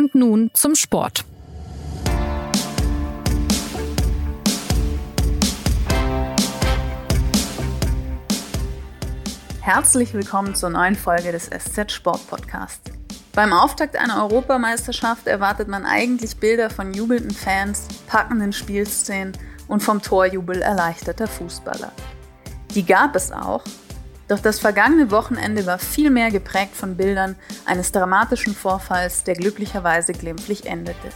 Und nun zum Sport. Herzlich willkommen zur neuen Folge des SZ Sport Podcasts. Beim Auftakt einer Europameisterschaft erwartet man eigentlich Bilder von jubelnden Fans, packenden Spielszenen und vom Torjubel erleichterter Fußballer. Die gab es auch, doch das vergangene Wochenende war viel mehr geprägt von Bildern eines dramatischen Vorfalls, der glücklicherweise glimpflich endete.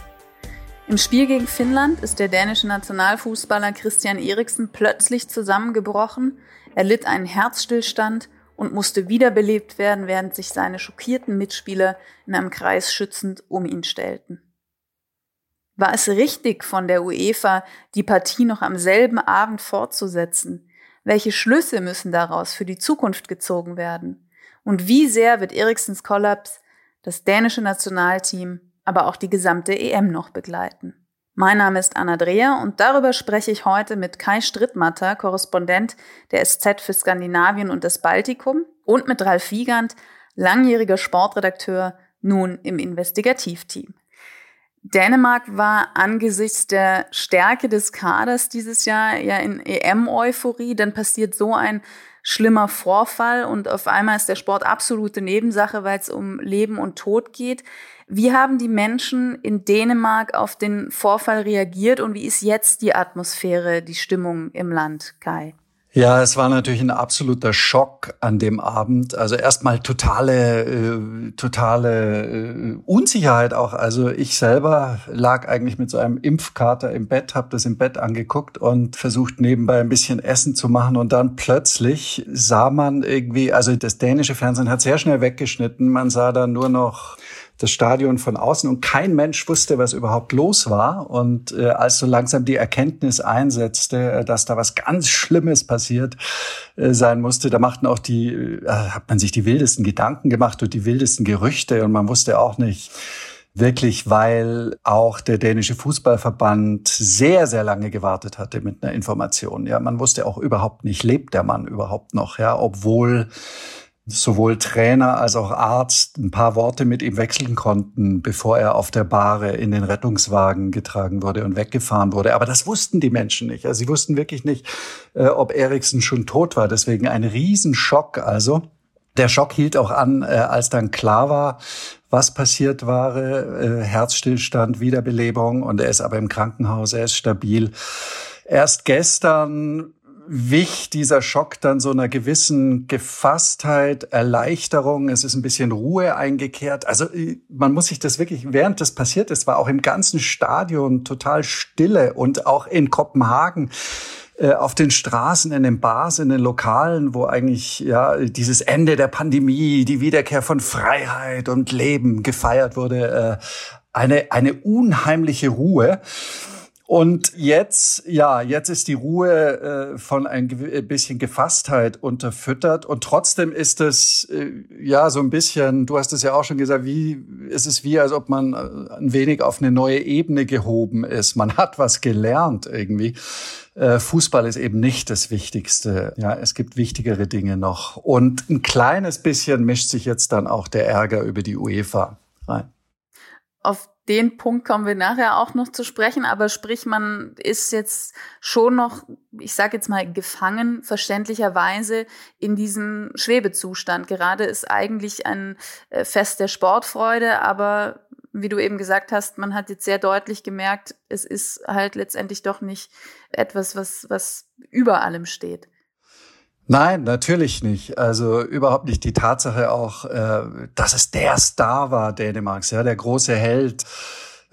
Im Spiel gegen Finnland ist der dänische Nationalfußballer Christian Eriksen plötzlich zusammengebrochen, er litt einen Herzstillstand und musste wiederbelebt werden, während sich seine schockierten Mitspieler in einem Kreis schützend um ihn stellten. War es richtig von der UEFA, die Partie noch am selben Abend fortzusetzen? Welche Schlüsse müssen daraus für die Zukunft gezogen werden? Und wie sehr wird Eriksens Kollaps das dänische Nationalteam, aber auch die gesamte EM noch begleiten? Mein Name ist Anna Dreher und darüber spreche ich heute mit Kai Strittmatter, Korrespondent der SZ für Skandinavien und das Baltikum und mit Ralf Wiegand, langjähriger Sportredakteur, nun im Investigativteam. Dänemark war angesichts der Stärke des Kaders dieses Jahr ja in EM-Euphorie. Dann passiert so ein schlimmer Vorfall und auf einmal ist der Sport absolute Nebensache, weil es um Leben und Tod geht. Wie haben die Menschen in Dänemark auf den Vorfall reagiert und wie ist jetzt die Atmosphäre, die Stimmung im Land, Kai? Ja, es war natürlich ein absoluter Schock an dem Abend. Also erstmal totale, äh, totale äh, Unsicherheit auch. Also ich selber lag eigentlich mit so einem Impfkater im Bett, habe das im Bett angeguckt und versucht nebenbei ein bisschen Essen zu machen. Und dann plötzlich sah man irgendwie, also das dänische Fernsehen hat sehr schnell weggeschnitten. Man sah dann nur noch das Stadion von außen und kein Mensch wusste, was überhaupt los war. Und äh, als so langsam die Erkenntnis einsetzte, äh, dass da was ganz Schlimmes passiert äh, sein musste, da machten auch die, äh, hat man sich die wildesten Gedanken gemacht und die wildesten Gerüchte und man wusste auch nicht, wirklich, weil auch der dänische Fußballverband sehr, sehr lange gewartet hatte mit einer Information. Ja, man wusste auch überhaupt nicht, lebt der Mann überhaupt noch, ja, obwohl sowohl Trainer als auch Arzt ein paar Worte mit ihm wechseln konnten, bevor er auf der Bahre in den Rettungswagen getragen wurde und weggefahren wurde. Aber das wussten die Menschen nicht. Also sie wussten wirklich nicht, äh, ob Eriksen schon tot war. Deswegen ein Riesenschock also. Der Schock hielt auch an, äh, als dann klar war, was passiert war. Äh, Herzstillstand, Wiederbelebung und er ist aber im Krankenhaus, er ist stabil. Erst gestern wich dieser Schock dann so einer gewissen Gefasstheit, Erleichterung. Es ist ein bisschen Ruhe eingekehrt. Also äh, man muss sich das wirklich, während das passiert ist, war auch im ganzen Stadion total Stille und auch in Kopenhagen äh, auf den Straßen, in den Bars, in den Lokalen, wo eigentlich ja dieses Ende der Pandemie, die Wiederkehr von Freiheit und Leben gefeiert wurde, äh, eine eine unheimliche Ruhe. Und jetzt, ja, jetzt ist die Ruhe äh, von ein äh, bisschen Gefasstheit unterfüttert. Und trotzdem ist es, äh, ja, so ein bisschen, du hast es ja auch schon gesagt, wie, es ist wie, als ob man äh, ein wenig auf eine neue Ebene gehoben ist. Man hat was gelernt irgendwie. Äh, Fußball ist eben nicht das Wichtigste. Ja, es gibt wichtigere Dinge noch. Und ein kleines bisschen mischt sich jetzt dann auch der Ärger über die UEFA rein. Auf den Punkt kommen wir nachher auch noch zu sprechen, aber sprich, man ist jetzt schon noch, ich sage jetzt mal, gefangen, verständlicherweise in diesem Schwebezustand. Gerade ist eigentlich ein äh, Fest der Sportfreude, aber wie du eben gesagt hast, man hat jetzt sehr deutlich gemerkt, es ist halt letztendlich doch nicht etwas, was, was über allem steht. Nein, natürlich nicht. Also überhaupt nicht die Tatsache auch, äh, dass es der Star war Dänemarks, ja, der große Held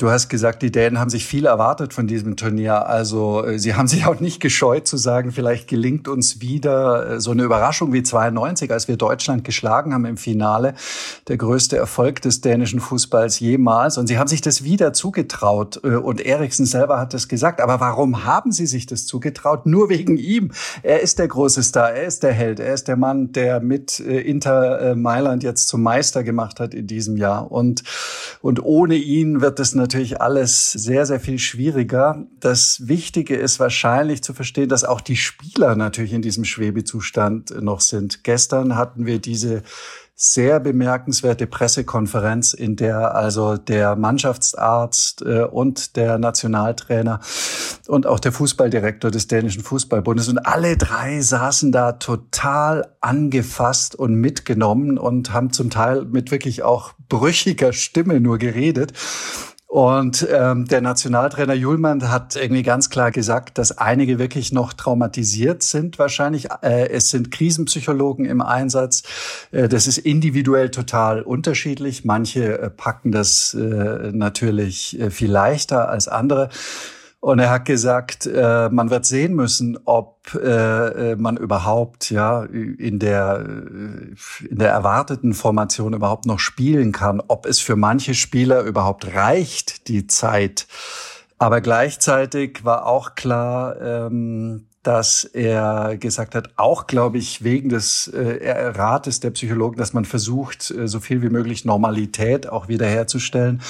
Du hast gesagt, die Dänen haben sich viel erwartet von diesem Turnier. Also äh, sie haben sich auch nicht gescheut zu sagen, vielleicht gelingt uns wieder äh, so eine Überraschung wie 92, als wir Deutschland geschlagen haben im Finale. Der größte Erfolg des dänischen Fußballs jemals. Und sie haben sich das wieder zugetraut. Äh, und Eriksen selber hat das gesagt. Aber warum haben sie sich das zugetraut? Nur wegen ihm. Er ist der große Star. Er ist der Held. Er ist der Mann, der mit Inter Mailand jetzt zum Meister gemacht hat in diesem Jahr. Und, und ohne ihn wird es natürlich natürlich alles sehr, sehr viel schwieriger. Das Wichtige ist wahrscheinlich zu verstehen, dass auch die Spieler natürlich in diesem Schwebezustand noch sind. Gestern hatten wir diese sehr bemerkenswerte Pressekonferenz, in der also der Mannschaftsarzt äh, und der Nationaltrainer und auch der Fußballdirektor des dänischen Fußballbundes und alle drei saßen da total angefasst und mitgenommen und haben zum Teil mit wirklich auch brüchiger Stimme nur geredet. Und ähm, der Nationaltrainer Julmann hat irgendwie ganz klar gesagt, dass einige wirklich noch traumatisiert sind wahrscheinlich. Äh, es sind Krisenpsychologen im Einsatz. Äh, das ist individuell total unterschiedlich. Manche äh, packen das äh, natürlich äh, viel leichter als andere. Und er hat gesagt, äh, man wird sehen müssen, ob äh, äh, man überhaupt ja in der äh, in der erwarteten Formation überhaupt noch spielen kann, ob es für manche Spieler überhaupt reicht die Zeit. Aber gleichzeitig war auch klar, ähm, dass er gesagt hat, auch glaube ich wegen des äh, Rates der Psychologen, dass man versucht, äh, so viel wie möglich Normalität auch wiederherzustellen.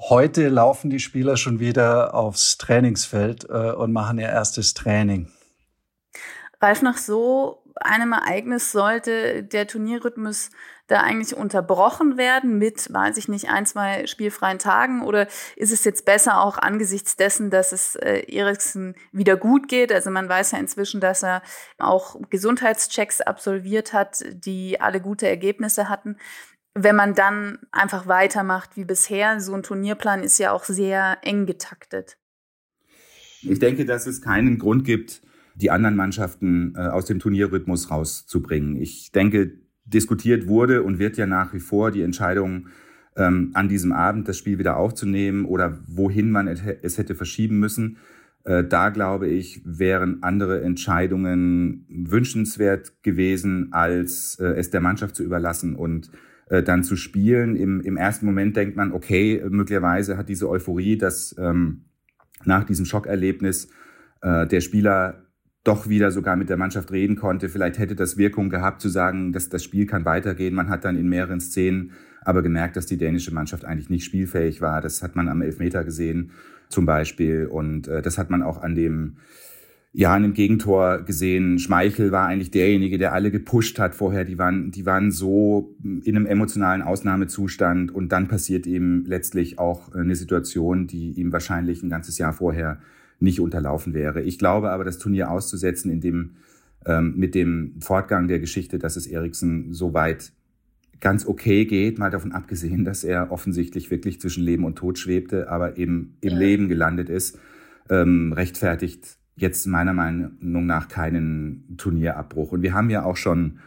Heute laufen die Spieler schon wieder aufs Trainingsfeld äh, und machen ihr erstes Training. Ralf, nach so einem Ereignis sollte der Turnierrhythmus da eigentlich unterbrochen werden mit, weiß ich nicht, ein, zwei spielfreien Tagen? Oder ist es jetzt besser auch angesichts dessen, dass es äh, Eriksen wieder gut geht? Also man weiß ja inzwischen, dass er auch Gesundheitschecks absolviert hat, die alle gute Ergebnisse hatten. Wenn man dann einfach weitermacht wie bisher, so ein Turnierplan ist ja auch sehr eng getaktet. Ich denke, dass es keinen Grund gibt, die anderen Mannschaften äh, aus dem Turnierrhythmus rauszubringen. Ich denke, diskutiert wurde und wird ja nach wie vor die Entscheidung, ähm, an diesem Abend das Spiel wieder aufzunehmen oder wohin man es hätte verschieben müssen. Äh, da glaube ich, wären andere Entscheidungen wünschenswert gewesen, als äh, es der Mannschaft zu überlassen und äh, dann zu spielen. Im, Im ersten Moment denkt man, okay, möglicherweise hat diese Euphorie, dass ähm, nach diesem Schockerlebnis äh, der Spieler doch wieder sogar mit der Mannschaft reden konnte. Vielleicht hätte das Wirkung gehabt zu sagen, dass das Spiel kann weitergehen. Man hat dann in mehreren Szenen aber gemerkt, dass die dänische Mannschaft eigentlich nicht spielfähig war. Das hat man am Elfmeter gesehen zum Beispiel und äh, das hat man auch an dem ja, an dem Gegentor gesehen. Schmeichel war eigentlich derjenige, der alle gepusht hat vorher. Die waren, die waren so in einem emotionalen Ausnahmezustand und dann passiert ihm letztlich auch eine Situation, die ihm wahrscheinlich ein ganzes Jahr vorher nicht unterlaufen wäre. Ich glaube aber, das Turnier auszusetzen, in dem, ähm, mit dem Fortgang der Geschichte, dass es Eriksen so weit ganz okay geht, mal davon abgesehen, dass er offensichtlich wirklich zwischen Leben und Tod schwebte, aber eben im ja. Leben gelandet ist, ähm, rechtfertigt jetzt meiner Meinung nach keinen Turnierabbruch. Und wir haben ja auch schon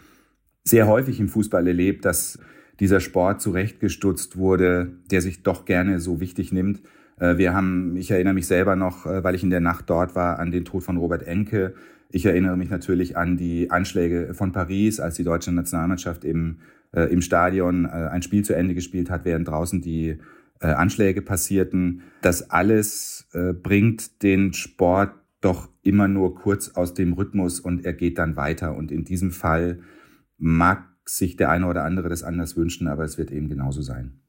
sehr häufig im Fußball erlebt, dass dieser Sport zurechtgestutzt wurde, der sich doch gerne so wichtig nimmt. Äh, wir haben, ich erinnere mich selber noch, äh, weil ich in der Nacht dort war, an den Tod von Robert Enke. Ich erinnere mich natürlich an die Anschläge von Paris, als die deutsche Nationalmannschaft im, äh, im Stadion äh, ein Spiel zu Ende gespielt hat, während draußen die äh, Anschläge passierten. Das alles äh, bringt den Sport doch immer nur kurz aus dem Rhythmus und er geht dann weiter. Und in diesem Fall mag sich der eine oder andere das anders wünschen, aber es wird eben genauso sein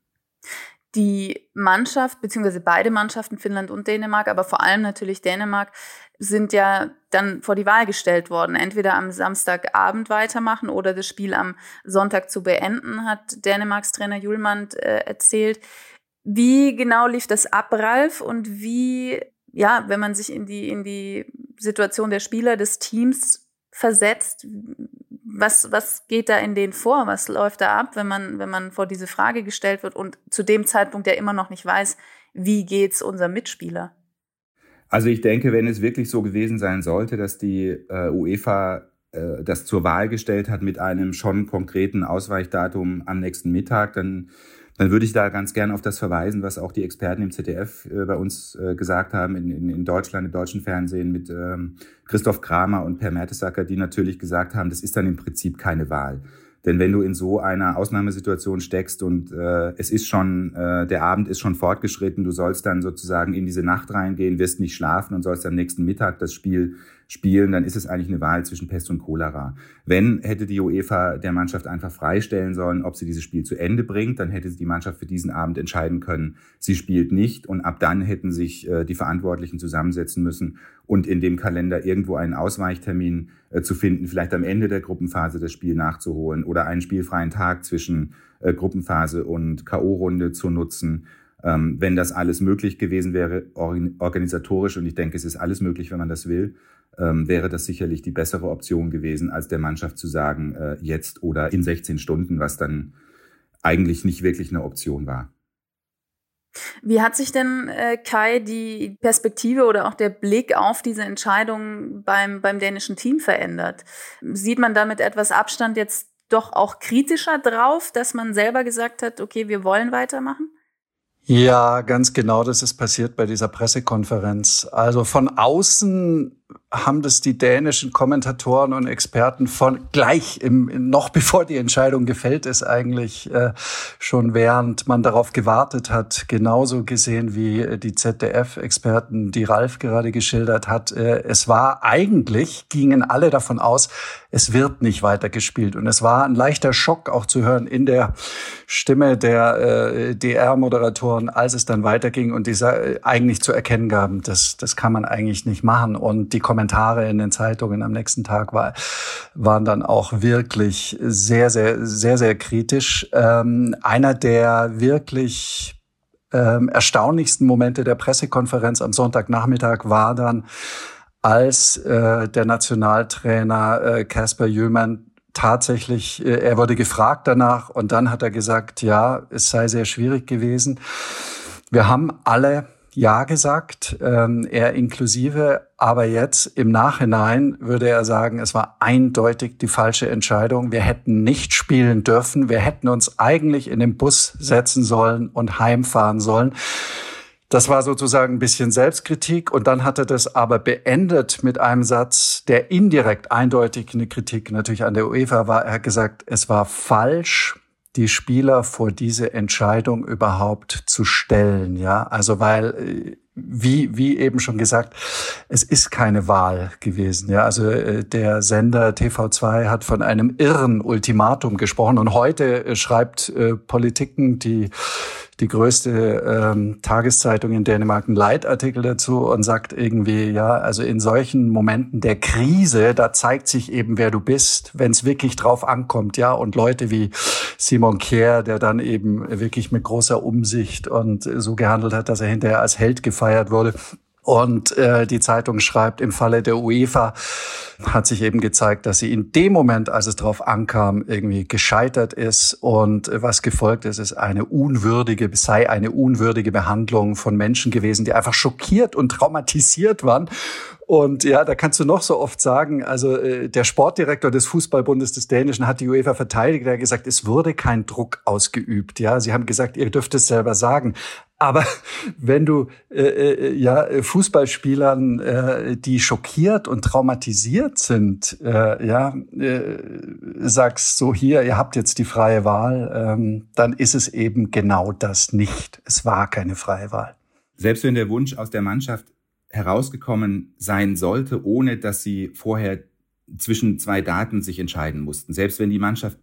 die Mannschaft, beziehungsweise beide Mannschaften, Finnland und Dänemark, aber vor allem natürlich Dänemark, sind ja dann vor die Wahl gestellt worden. Entweder am Samstagabend weitermachen oder das Spiel am Sonntag zu beenden, hat Dänemarks Trainer Julmann äh, erzählt. Wie genau lief das ab, Ralf? Und wie, ja, wenn man sich in die, in die Situation der Spieler des Teams versetzt, was, was geht da in denen vor? Was läuft da ab, wenn man, wenn man vor diese Frage gestellt wird und zu dem Zeitpunkt ja immer noch nicht weiß, wie geht's unserem Mitspieler? Also ich denke, wenn es wirklich so gewesen sein sollte, dass die äh, UEFA äh, das zur Wahl gestellt hat mit einem schon konkreten Ausweichdatum am nächsten Mittag, dann dann würde ich da ganz gern auf das verweisen, was auch die Experten im ZDF äh, bei uns äh, gesagt haben, in, in, in Deutschland, im deutschen Fernsehen mit ähm, Christoph Kramer und Per Mertesacker, die natürlich gesagt haben, das ist dann im Prinzip keine Wahl. Denn wenn du in so einer Ausnahmesituation steckst und äh, es ist schon, äh, der Abend ist schon fortgeschritten, du sollst dann sozusagen in diese Nacht reingehen, wirst nicht schlafen und sollst am nächsten Mittag das Spiel spielen, dann ist es eigentlich eine Wahl zwischen Pest und Cholera. Wenn hätte die UEFA der Mannschaft einfach freistellen sollen, ob sie dieses Spiel zu Ende bringt, dann hätte die Mannschaft für diesen Abend entscheiden können, sie spielt nicht und ab dann hätten sich äh, die Verantwortlichen zusammensetzen müssen und in dem Kalender irgendwo einen Ausweichtermin äh, zu finden, vielleicht am Ende der Gruppenphase das Spiel nachzuholen oder einen spielfreien Tag zwischen äh, Gruppenphase und KO-Runde zu nutzen. Ähm, wenn das alles möglich gewesen wäre, organisatorisch, und ich denke, es ist alles möglich, wenn man das will, ähm, wäre das sicherlich die bessere Option gewesen, als der Mannschaft zu sagen, äh, jetzt oder in 16 Stunden, was dann eigentlich nicht wirklich eine Option war. Wie hat sich denn, äh, Kai, die Perspektive oder auch der Blick auf diese Entscheidung beim, beim dänischen Team verändert? Sieht man da mit etwas Abstand jetzt doch auch kritischer drauf, dass man selber gesagt hat, okay, wir wollen weitermachen? Ja, ganz genau, das ist passiert bei dieser Pressekonferenz. Also von außen haben das die dänischen Kommentatoren und Experten von gleich im, noch bevor die Entscheidung gefällt ist, eigentlich äh, schon während man darauf gewartet hat, genauso gesehen wie äh, die ZDF-Experten, die Ralf gerade geschildert hat. Äh, es war eigentlich, gingen alle davon aus, es wird nicht weitergespielt. Und es war ein leichter Schock auch zu hören in der Stimme der äh, DR-Moderatoren, als es dann weiterging und dieser äh, eigentlich zu erkennen gaben, das, das kann man eigentlich nicht machen. Und die Kommentare in den Zeitungen am nächsten Tag war, waren dann auch wirklich sehr, sehr, sehr, sehr kritisch. Ähm, einer der wirklich ähm, erstaunlichsten Momente der Pressekonferenz am Sonntagnachmittag war dann, als äh, der Nationaltrainer Casper äh, Jömann tatsächlich, äh, er wurde gefragt danach und dann hat er gesagt, ja, es sei sehr schwierig gewesen. Wir haben alle ja gesagt, ähm, er inklusive, aber jetzt im Nachhinein würde er sagen, es war eindeutig die falsche Entscheidung. Wir hätten nicht spielen dürfen. Wir hätten uns eigentlich in den Bus setzen sollen und heimfahren sollen. Das war sozusagen ein bisschen Selbstkritik und dann hat er das aber beendet mit einem Satz, der indirekt eindeutig eine Kritik natürlich an der UEFA war. Er hat gesagt, es war falsch, die Spieler vor diese Entscheidung überhaupt zu stellen. Ja, also weil äh, wie, wie eben schon gesagt, es ist keine Wahl gewesen. Ja, also äh, der Sender TV2 hat von einem irren Ultimatum gesprochen und heute äh, schreibt äh, Politiken, die die größte ähm, Tageszeitung in Dänemark einen Leitartikel dazu und sagt irgendwie, ja, also in solchen Momenten der Krise, da zeigt sich eben, wer du bist, wenn es wirklich drauf ankommt, ja, und Leute wie Simon Kier, der dann eben wirklich mit großer Umsicht und so gehandelt hat, dass er hinterher als Held gefeiert wurde. Und äh, die Zeitung schreibt, im Falle der UEFA hat sich eben gezeigt, dass sie in dem Moment, als es darauf ankam, irgendwie gescheitert ist. Und was gefolgt ist, ist eine unwürdige, sei eine unwürdige Behandlung von Menschen gewesen, die einfach schockiert und traumatisiert waren. Und ja, da kannst du noch so oft sagen, also äh, der Sportdirektor des Fußballbundes des Dänischen hat die UEFA verteidigt, er hat gesagt, es wurde kein Druck ausgeübt. Ja, sie haben gesagt, ihr dürft es selber sagen. Aber wenn du äh, äh, ja Fußballspielern, äh, die schockiert und traumatisiert sind, äh, ja, äh, sagst so hier, ihr habt jetzt die freie Wahl, ähm, dann ist es eben genau das nicht. Es war keine freie Wahl. Selbst wenn der Wunsch aus der Mannschaft herausgekommen sein sollte, ohne dass sie vorher zwischen zwei Daten sich entscheiden mussten. Selbst wenn die Mannschaft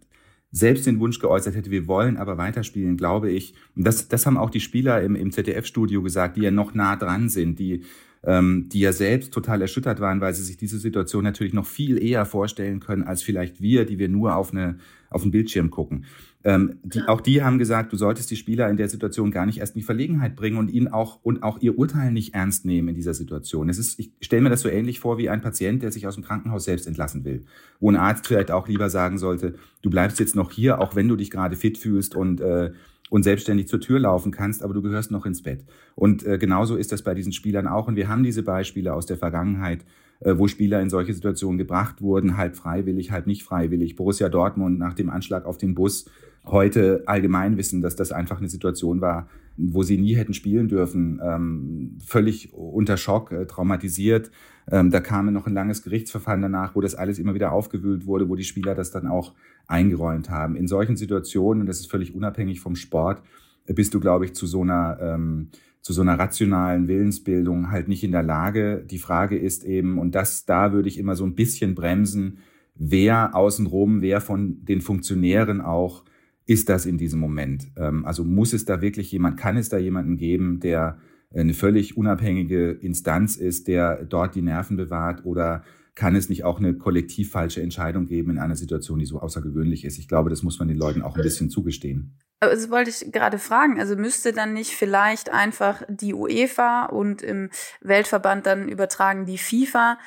selbst den Wunsch geäußert hätte, wir wollen aber weiterspielen, glaube ich. Und das, das haben auch die Spieler im, im ZDF-Studio gesagt, die ja noch nah dran sind, die, ähm, die ja selbst total erschüttert waren, weil sie sich diese Situation natürlich noch viel eher vorstellen können, als vielleicht wir, die wir nur auf, eine, auf einen Bildschirm gucken. Ähm, die, auch die haben gesagt, du solltest die Spieler in der Situation gar nicht erst in die Verlegenheit bringen und ihnen auch und auch ihr Urteil nicht ernst nehmen in dieser Situation. Es ist, ich stelle mir das so ähnlich vor wie ein Patient, der sich aus dem Krankenhaus selbst entlassen will, wo ein Arzt vielleicht auch lieber sagen sollte, du bleibst jetzt noch hier, auch wenn du dich gerade fit fühlst und äh, und selbstständig zur Tür laufen kannst, aber du gehörst noch ins Bett. Und äh, genauso ist das bei diesen Spielern auch. Und wir haben diese Beispiele aus der Vergangenheit, äh, wo Spieler in solche Situationen gebracht wurden, halb freiwillig, halb nicht freiwillig. Borussia Dortmund nach dem Anschlag auf den Bus heute allgemein wissen, dass das einfach eine Situation war, wo sie nie hätten spielen dürfen, ähm, völlig unter Schock, äh, traumatisiert. Ähm, da kam noch ein langes Gerichtsverfahren danach, wo das alles immer wieder aufgewühlt wurde, wo die Spieler das dann auch eingeräumt haben. In solchen Situationen, und das ist völlig unabhängig vom Sport, bist du, glaube ich, zu so einer ähm, zu so einer rationalen Willensbildung halt nicht in der Lage. Die Frage ist eben, und das, da würde ich immer so ein bisschen bremsen, wer außenrum, wer von den Funktionären auch ist das in diesem Moment? Ähm, also muss es da wirklich jemand, kann es da jemanden geben, der eine völlig unabhängige Instanz ist, der dort die Nerven bewahrt oder kann es nicht auch eine kollektiv falsche Entscheidung geben in einer Situation, die so außergewöhnlich ist? Ich glaube, das muss man den Leuten auch ein bisschen zugestehen. Das wollte ich gerade fragen. Also müsste dann nicht vielleicht einfach die UEFA und im Weltverband dann übertragen die FIFA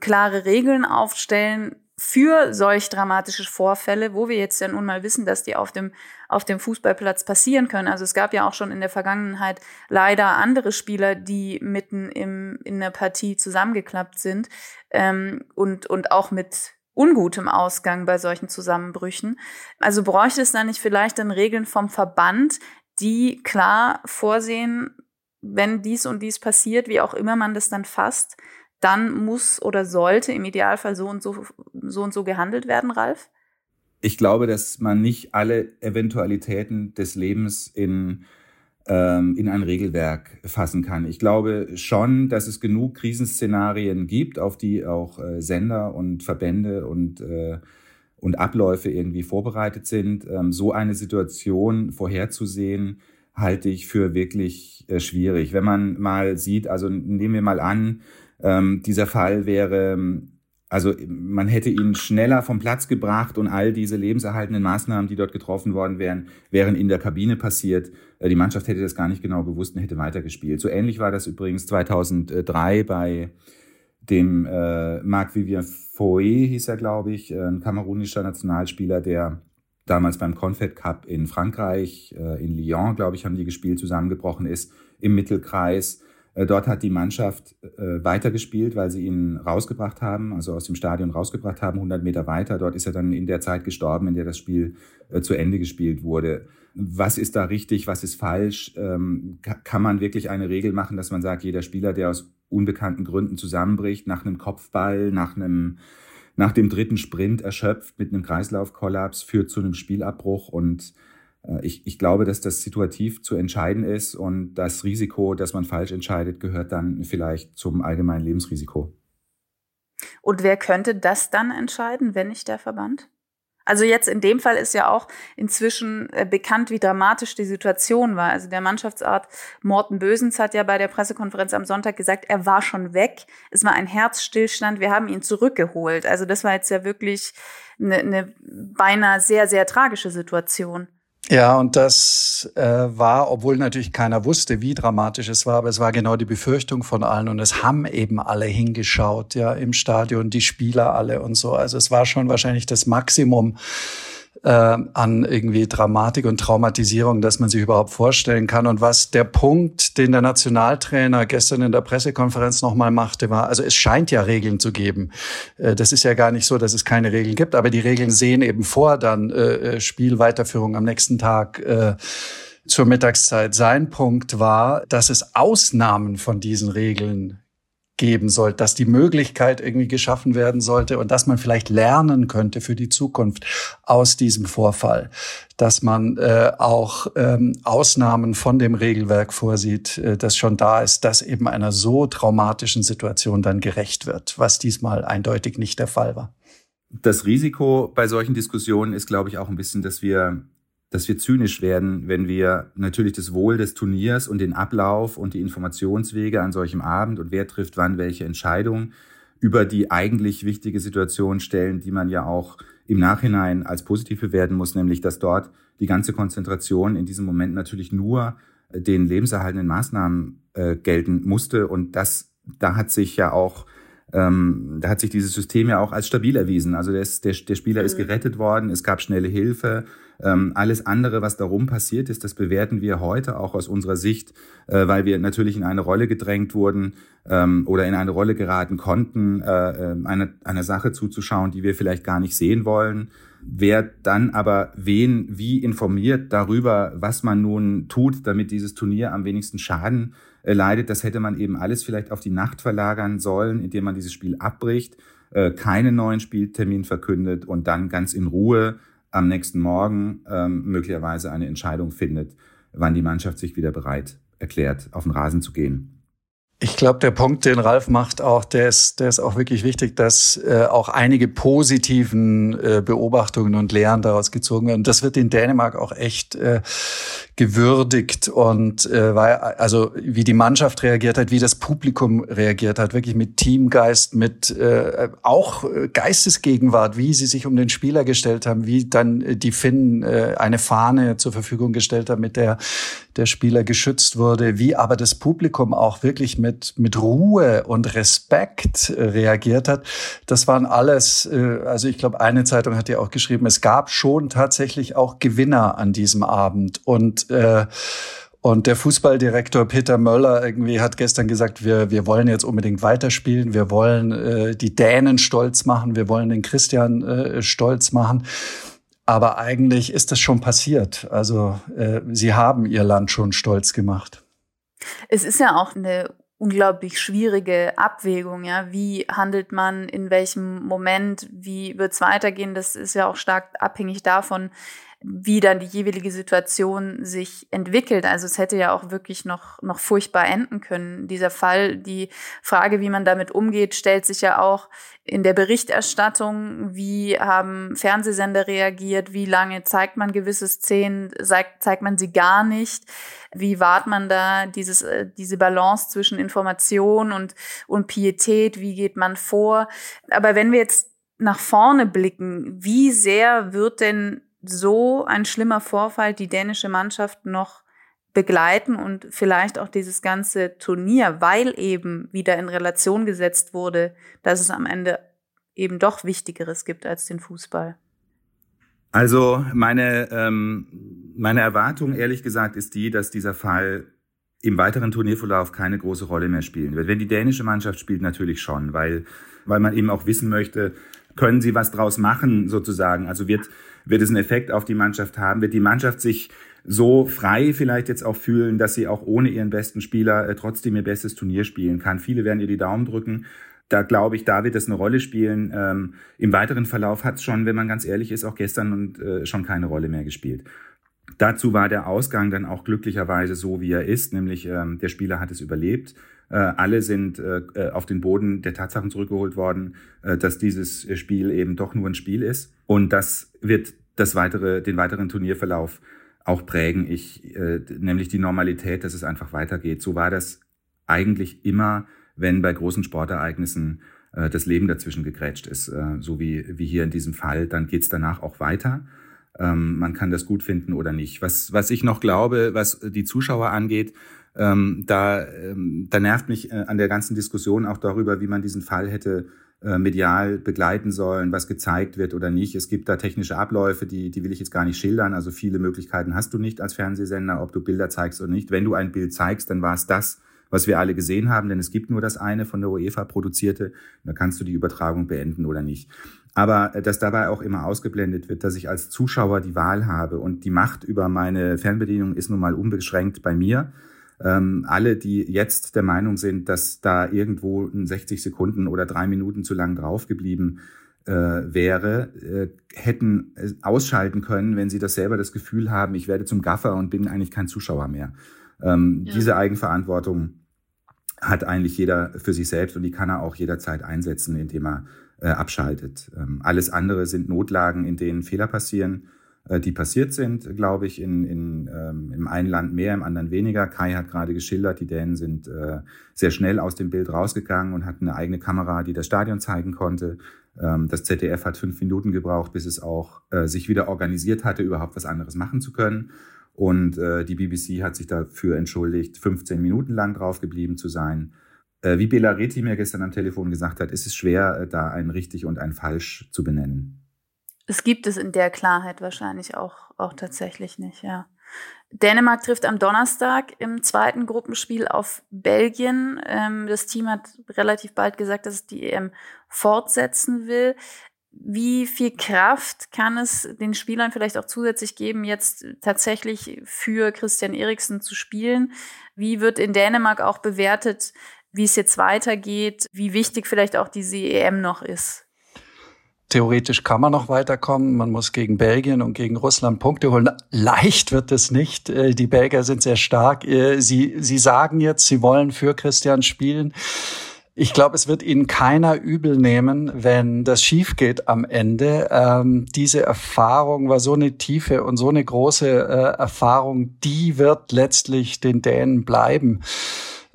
klare Regeln aufstellen, für solch dramatische Vorfälle, wo wir jetzt ja nun mal wissen, dass die auf dem, auf dem Fußballplatz passieren können. Also es gab ja auch schon in der Vergangenheit leider andere Spieler, die mitten im, in der Partie zusammengeklappt sind ähm, und, und auch mit ungutem Ausgang bei solchen Zusammenbrüchen. Also bräuchte es da nicht vielleicht dann Regeln vom Verband, die klar vorsehen, wenn dies und dies passiert, wie auch immer man das dann fasst, dann muss oder sollte im Idealfall so und so, so und so gehandelt werden, Ralf? Ich glaube, dass man nicht alle Eventualitäten des Lebens in, ähm, in ein Regelwerk fassen kann. Ich glaube schon, dass es genug Krisenszenarien gibt, auf die auch äh, Sender und Verbände und, äh, und Abläufe irgendwie vorbereitet sind. Ähm, so eine Situation vorherzusehen, halte ich für wirklich äh, schwierig. Wenn man mal sieht, also nehmen wir mal an, ähm, dieser Fall wäre, also man hätte ihn schneller vom Platz gebracht und all diese lebenserhaltenden Maßnahmen, die dort getroffen worden wären, wären in der Kabine passiert. Äh, die Mannschaft hätte das gar nicht genau gewusst und hätte weitergespielt. So ähnlich war das übrigens 2003 bei dem äh, Marc-Vivien Foé, hieß er, glaube ich, ein kamerunischer Nationalspieler, der damals beim Confed Cup in Frankreich, äh, in Lyon, glaube ich, haben die gespielt, zusammengebrochen ist, im Mittelkreis dort hat die Mannschaft äh, weitergespielt, weil sie ihn rausgebracht haben, also aus dem Stadion rausgebracht haben, 100 Meter weiter. Dort ist er dann in der Zeit gestorben, in der das Spiel äh, zu Ende gespielt wurde. Was ist da richtig, was ist falsch? Ähm, kann man wirklich eine Regel machen, dass man sagt, jeder Spieler, der aus unbekannten Gründen zusammenbricht, nach einem Kopfball, nach einem nach dem dritten Sprint erschöpft mit einem Kreislaufkollaps, führt zu einem Spielabbruch und äh, ich, ich glaube, dass das situativ zu entscheiden ist und das Risiko, dass man falsch entscheidet, gehört dann vielleicht zum allgemeinen Lebensrisiko. Und wer könnte das dann entscheiden, wenn nicht der Verband? Also jetzt in dem Fall ist ja auch inzwischen äh, bekannt, wie dramatisch die Situation war. Also der Mannschaftsart Morten Bösens hat ja bei der Pressekonferenz am Sonntag gesagt, er war schon weg. Es war ein Herzstillstand. Wir haben ihn zurückgeholt. Also das war jetzt ja wirklich eine, eine beinahe sehr, sehr tragische Situation. Ja, und das äh, war, obwohl natürlich keiner wusste, wie dramatisch es war, aber es war genau die Befürchtung von allen und es haben eben alle hingeschaut, ja, im Stadion, die Spieler alle und so. Also es war schon wahrscheinlich das Maximum äh, an irgendwie Dramatik und Traumatisierung, dass man sich überhaupt vorstellen kann. Und was der Punkt, den der Nationaltrainer gestern in der Pressekonferenz nochmal machte, war, also es scheint ja Regeln zu geben. Äh, das ist ja gar nicht so, dass es keine Regeln gibt, aber die Regeln sehen eben vor, dann äh, äh Spielweiterführung am nächsten Tag. Äh, zur Mittagszeit. Sein Punkt war, dass es Ausnahmen von diesen Regeln geben sollte, dass die Möglichkeit irgendwie geschaffen werden sollte und dass man vielleicht lernen könnte für die Zukunft aus diesem Vorfall, dass man äh, auch ähm, Ausnahmen von dem Regelwerk vorsieht, äh, das schon da ist, dass eben einer so traumatischen Situation dann gerecht wird, was diesmal eindeutig nicht der Fall war. Das Risiko bei solchen Diskussionen ist, glaube ich, auch ein bisschen, dass wir dass wir zynisch werden, wenn wir natürlich das Wohl des Turniers und den Ablauf und die Informationswege an solchem Abend und wer trifft wann welche Entscheidung über die eigentlich wichtige Situation stellen, die man ja auch im Nachhinein als positiv bewerten muss, nämlich dass dort die ganze Konzentration in diesem Moment natürlich nur den lebenserhaltenden Maßnahmen äh, gelten musste und das da hat sich ja auch ähm, da hat sich dieses System ja auch als stabil erwiesen. Also der, der, der Spieler ist mhm. gerettet worden, es gab schnelle Hilfe. Ähm, alles andere, was darum passiert ist, das bewerten wir heute auch aus unserer Sicht, äh, weil wir natürlich in eine Rolle gedrängt wurden ähm, oder in eine Rolle geraten konnten, äh, äh einer, einer Sache zuzuschauen, die wir vielleicht gar nicht sehen wollen. Wer dann aber wen wie informiert darüber, was man nun tut, damit dieses Turnier am wenigsten Schaden äh, leidet, das hätte man eben alles vielleicht auf die Nacht verlagern sollen, indem man dieses Spiel abbricht, äh, keinen neuen Spieltermin verkündet und dann ganz in Ruhe am nächsten Morgen ähm, möglicherweise eine Entscheidung findet. wann die Mannschaft sich wieder bereit erklärt, auf den Rasen zu gehen. Ich glaube, der Punkt, den Ralf macht, auch der ist, der ist auch wirklich wichtig, dass äh, auch einige positiven äh, Beobachtungen und Lehren daraus gezogen werden. Das wird in Dänemark auch echt äh, gewürdigt und äh, weil also wie die Mannschaft reagiert hat, wie das Publikum reagiert hat, wirklich mit Teamgeist, mit äh, auch Geistesgegenwart, wie sie sich um den Spieler gestellt haben, wie dann äh, die Finnen äh, eine Fahne zur Verfügung gestellt haben, mit der der Spieler geschützt wurde, wie aber das Publikum auch wirklich mit, mit Ruhe und Respekt äh, reagiert hat. Das waren alles, äh, also ich glaube, eine Zeitung hat ja auch geschrieben, es gab schon tatsächlich auch Gewinner an diesem Abend. Und äh, und der Fußballdirektor Peter Möller irgendwie hat gestern gesagt, wir, wir wollen jetzt unbedingt weiterspielen, wir wollen die Dänen stolz machen, wir wollen den Christian stolz machen. Aber eigentlich ist das schon passiert. Also äh, sie haben ihr Land schon stolz gemacht. Es ist ja auch eine unglaublich schwierige Abwägung, ja. Wie handelt man in welchem Moment? Wie wird es weitergehen? Das ist ja auch stark abhängig davon, wie dann die jeweilige Situation sich entwickelt. Also es hätte ja auch wirklich noch, noch furchtbar enden können. Dieser Fall, die Frage, wie man damit umgeht, stellt sich ja auch in der Berichterstattung. Wie haben Fernsehsender reagiert? Wie lange zeigt man gewisse Szenen? Zeigt, zeigt man sie gar nicht? Wie wahrt man da dieses, äh, diese Balance zwischen Information und, und Pietät? Wie geht man vor? Aber wenn wir jetzt nach vorne blicken, wie sehr wird denn so ein schlimmer Vorfall die dänische Mannschaft noch begleiten und vielleicht auch dieses ganze Turnier, weil eben wieder in Relation gesetzt wurde, dass es am Ende eben doch Wichtigeres gibt als den Fußball? Also meine, ähm, meine Erwartung, ehrlich gesagt, ist die, dass dieser Fall im weiteren Turnierverlauf keine große Rolle mehr spielen wird. Wenn die dänische Mannschaft spielt, natürlich schon, weil, weil man eben auch wissen möchte, können sie was draus machen, sozusagen. Also wird, wird es einen Effekt auf die Mannschaft haben? Wird die Mannschaft sich so frei vielleicht jetzt auch fühlen, dass sie auch ohne ihren besten Spieler äh, trotzdem ihr bestes Turnier spielen kann? Viele werden ihr die Daumen drücken. Da glaube ich, da wird es eine Rolle spielen. Ähm, Im weiteren Verlauf hat es schon, wenn man ganz ehrlich ist, auch gestern und äh, schon keine Rolle mehr gespielt. Dazu war der Ausgang dann auch glücklicherweise so, wie er ist, nämlich ähm, der Spieler hat es überlebt. Äh, alle sind äh, äh auf den Boden der Tatsachen zurückgeholt worden, äh, dass dieses Spiel eben doch nur ein Spiel ist. Und das wird das weitere, den weiteren Turnierverlauf auch prägen. Ich, äh, nämlich die Normalität, dass es einfach weitergeht. So war das eigentlich immer, wenn bei großen Sportereignissen äh, das Leben dazwischen gegrätscht ist, äh, so wie, wie hier in diesem Fall. Dann geht's danach auch weiter. Ähm, man kann das gut finden oder nicht. Was, was ich noch glaube, was die Zuschauer angeht, ähm, da, ähm, da nervt mich äh, an der ganzen Diskussion auch darüber, wie man diesen Fall hätte äh, medial begleiten sollen, was gezeigt wird oder nicht. Es gibt da technische Abläufe, die, die will ich jetzt gar nicht schildern. Also viele Möglichkeiten hast du nicht als Fernsehsender, ob du Bilder zeigst oder nicht. Wenn du ein Bild zeigst, dann war es das, was wir alle gesehen haben, denn es gibt nur das eine von der UEFA produzierte. Da kannst du die Übertragung beenden oder nicht. Aber äh, dass dabei auch immer ausgeblendet wird, dass ich als Zuschauer die Wahl habe und die Macht über meine Fernbedienung ist nun mal unbeschränkt bei mir. Ähm, alle, die jetzt der Meinung sind, dass da irgendwo ein 60 Sekunden oder drei Minuten zu lang draufgeblieben äh, wäre, äh, hätten ausschalten können, wenn sie das selber das Gefühl haben, ich werde zum Gaffer und bin eigentlich kein Zuschauer mehr. Ähm, ja. Diese Eigenverantwortung hat eigentlich jeder für sich selbst und die kann er auch jederzeit einsetzen, indem er äh, abschaltet. Ähm, alles andere sind Notlagen, in denen Fehler passieren äh, die passiert sind, glaube ich, in, in, ähm, im einen Land mehr, im anderen weniger. Kai hat gerade geschildert, die Dänen sind äh, sehr schnell aus dem Bild rausgegangen und hatten eine eigene Kamera, die das Stadion zeigen konnte. Ähm, das ZDF hat fünf Minuten gebraucht, bis es auch äh, sich wieder organisiert hatte, überhaupt was anderes machen zu können. Und äh, die BBC hat sich dafür entschuldigt, 15 Minuten lang draufgeblieben zu sein. Äh, wie Bela Reti mir gestern am Telefon gesagt hat, ist es schwer, äh, da ein richtig und ein falsch zu benennen. Es gibt es in der Klarheit wahrscheinlich auch, auch tatsächlich nicht, ja. Dänemark trifft am Donnerstag im zweiten Gruppenspiel auf Belgien. Ähm, das Team hat relativ bald gesagt, dass es die EM fortsetzen will. Wie viel Kraft kann es den Spielern vielleicht auch zusätzlich geben, jetzt tatsächlich für Christian Eriksen zu spielen? Wie wird in Dänemark auch bewertet, wie es jetzt weitergeht, wie wichtig vielleicht auch diese EM noch ist? Theoretisch kann man noch weiterkommen. Man muss gegen Belgien und gegen Russland Punkte holen. Leicht wird es nicht. Äh, die Belgier sind sehr stark. Äh, sie, sie sagen jetzt, sie wollen für Christian spielen. Ich glaube, es wird Ihnen keiner übel nehmen, wenn das schief geht am Ende. Ähm, diese Erfahrung war so eine tiefe und so eine große äh, Erfahrung, die wird letztlich den Dänen bleiben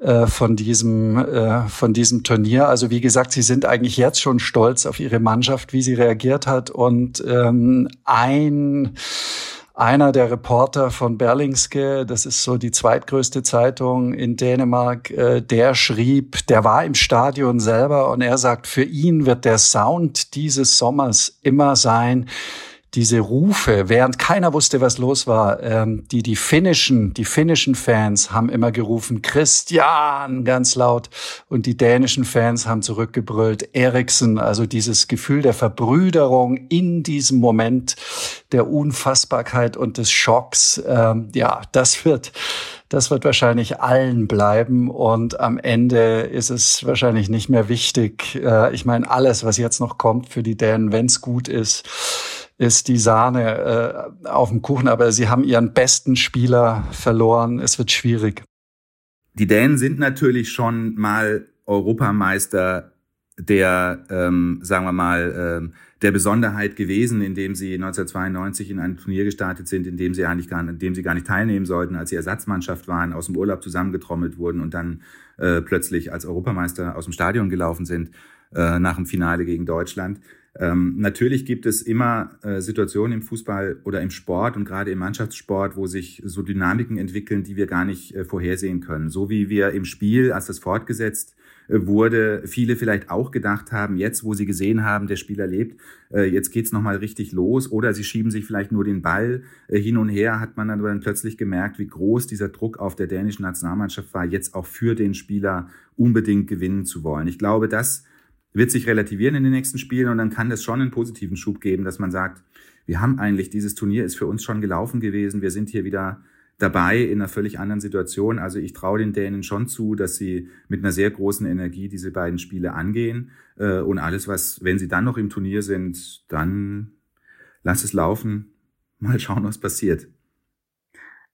äh, von diesem äh, von diesem Turnier. Also wie gesagt, sie sind eigentlich jetzt schon stolz auf ihre Mannschaft, wie sie reagiert hat und ähm, ein einer der Reporter von Berlingske, das ist so die zweitgrößte Zeitung in Dänemark, äh, der schrieb, der war im Stadion selber und er sagt, für ihn wird der Sound dieses Sommers immer sein, diese Rufe, während keiner wusste, was los war, ähm, die die finnischen, die finnischen Fans haben immer gerufen Christian! ganz laut. Und die dänischen Fans haben zurückgebrüllt Eriksen, also dieses Gefühl der Verbrüderung in diesem Moment der Unfassbarkeit und des Schocks, ähm, ja, das wird das wird wahrscheinlich allen bleiben. Und am Ende ist es wahrscheinlich nicht mehr wichtig. Äh, ich meine, alles, was jetzt noch kommt für die Dänen, wenn es gut ist, ist die Sahne äh, auf dem Kuchen, aber sie haben ihren besten Spieler verloren. Es wird schwierig. Die Dänen sind natürlich schon mal Europameister der, ähm, sagen wir mal, ähm, der Besonderheit gewesen, indem sie 1992 in ein Turnier gestartet sind, in dem sie eigentlich gar, in dem sie gar nicht teilnehmen sollten, als sie Ersatzmannschaft waren, aus dem Urlaub zusammengetrommelt wurden und dann äh, plötzlich als Europameister aus dem Stadion gelaufen sind äh, nach dem Finale gegen Deutschland. Ähm, natürlich gibt es immer äh, Situationen im Fußball oder im Sport und gerade im Mannschaftssport, wo sich so Dynamiken entwickeln, die wir gar nicht äh, vorhersehen können. So wie wir im Spiel, als das fortgesetzt äh, wurde, viele vielleicht auch gedacht haben, jetzt wo sie gesehen haben, der Spieler lebt, äh, jetzt geht's noch mal richtig los oder sie schieben sich vielleicht nur den Ball äh, hin und her, hat man dann plötzlich gemerkt, wie groß dieser Druck auf der dänischen Nationalmannschaft war, jetzt auch für den Spieler unbedingt gewinnen zu wollen. Ich glaube, das wird sich relativieren in den nächsten Spielen und dann kann das schon einen positiven Schub geben, dass man sagt, wir haben eigentlich, dieses Turnier ist für uns schon gelaufen gewesen, wir sind hier wieder dabei in einer völlig anderen Situation. Also ich traue den Dänen schon zu, dass sie mit einer sehr großen Energie diese beiden Spiele angehen äh, und alles, was, wenn sie dann noch im Turnier sind, dann lass es laufen, mal schauen, was passiert.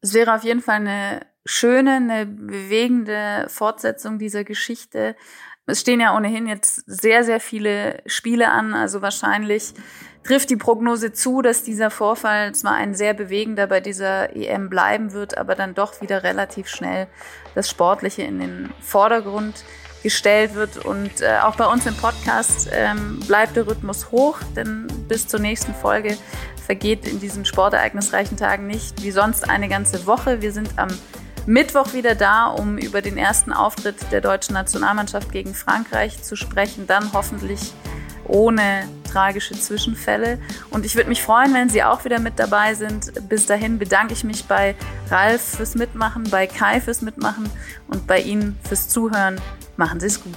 Es wäre auf jeden Fall eine schöne, eine bewegende Fortsetzung dieser Geschichte. Es stehen ja ohnehin jetzt sehr, sehr viele Spiele an. Also wahrscheinlich trifft die Prognose zu, dass dieser Vorfall zwar ein sehr bewegender bei dieser EM bleiben wird, aber dann doch wieder relativ schnell das Sportliche in den Vordergrund gestellt wird. Und äh, auch bei uns im Podcast ähm, bleibt der Rhythmus hoch, denn bis zur nächsten Folge vergeht in diesen sportereignisreichen Tagen nicht wie sonst eine ganze Woche. Wir sind am Mittwoch wieder da, um über den ersten Auftritt der deutschen Nationalmannschaft gegen Frankreich zu sprechen. Dann hoffentlich ohne tragische Zwischenfälle. Und ich würde mich freuen, wenn Sie auch wieder mit dabei sind. Bis dahin bedanke ich mich bei Ralf fürs Mitmachen, bei Kai fürs Mitmachen und bei Ihnen fürs Zuhören. Machen Sie es gut.